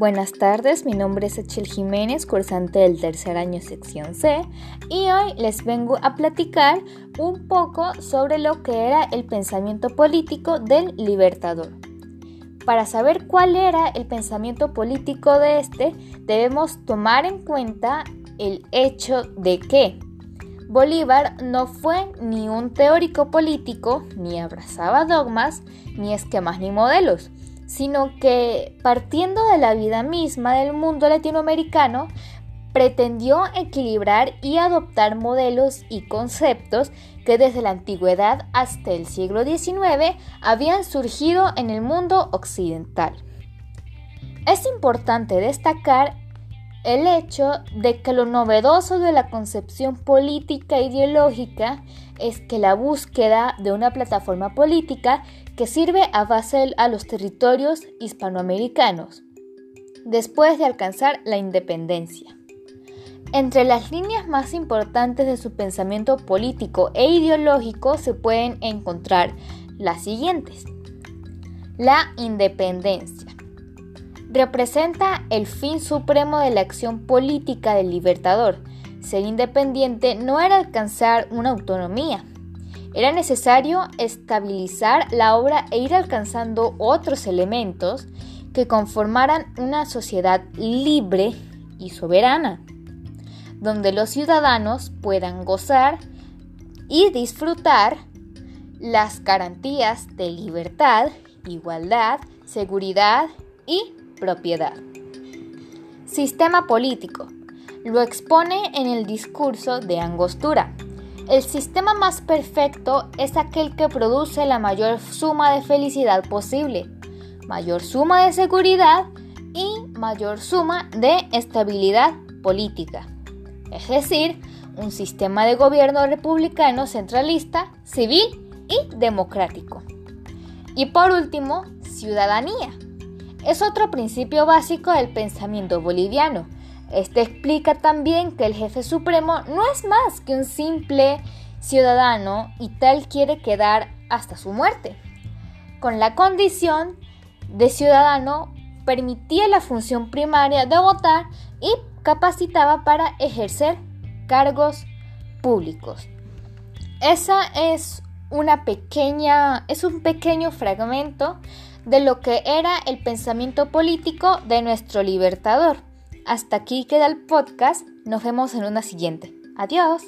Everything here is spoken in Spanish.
Buenas tardes, mi nombre es Echel Jiménez, cursante del tercer año sección C, y hoy les vengo a platicar un poco sobre lo que era el pensamiento político del Libertador. Para saber cuál era el pensamiento político de este, debemos tomar en cuenta el hecho de que Bolívar no fue ni un teórico político, ni abrazaba dogmas, ni esquemas ni modelos sino que partiendo de la vida misma del mundo latinoamericano, pretendió equilibrar y adoptar modelos y conceptos que desde la antigüedad hasta el siglo XIX habían surgido en el mundo occidental. Es importante destacar el hecho de que lo novedoso de la concepción política e ideológica es que la búsqueda de una plataforma política que sirve a base a los territorios hispanoamericanos después de alcanzar la independencia. Entre las líneas más importantes de su pensamiento político e ideológico se pueden encontrar las siguientes. La independencia representa el fin supremo de la acción política del libertador. Ser independiente no era alcanzar una autonomía. Era necesario estabilizar la obra e ir alcanzando otros elementos que conformaran una sociedad libre y soberana, donde los ciudadanos puedan gozar y disfrutar las garantías de libertad, igualdad, seguridad y propiedad. Sistema político. Lo expone en el discurso de Angostura. El sistema más perfecto es aquel que produce la mayor suma de felicidad posible, mayor suma de seguridad y mayor suma de estabilidad política. Es decir, un sistema de gobierno republicano centralista, civil y democrático. Y por último, ciudadanía es otro principio básico del pensamiento boliviano. Este explica también que el jefe supremo no es más que un simple ciudadano y tal quiere quedar hasta su muerte. Con la condición de ciudadano permitía la función primaria de votar y capacitaba para ejercer cargos públicos. Esa es una pequeña es un pequeño fragmento de lo que era el pensamiento político de nuestro libertador. Hasta aquí queda el podcast, nos vemos en una siguiente. Adiós.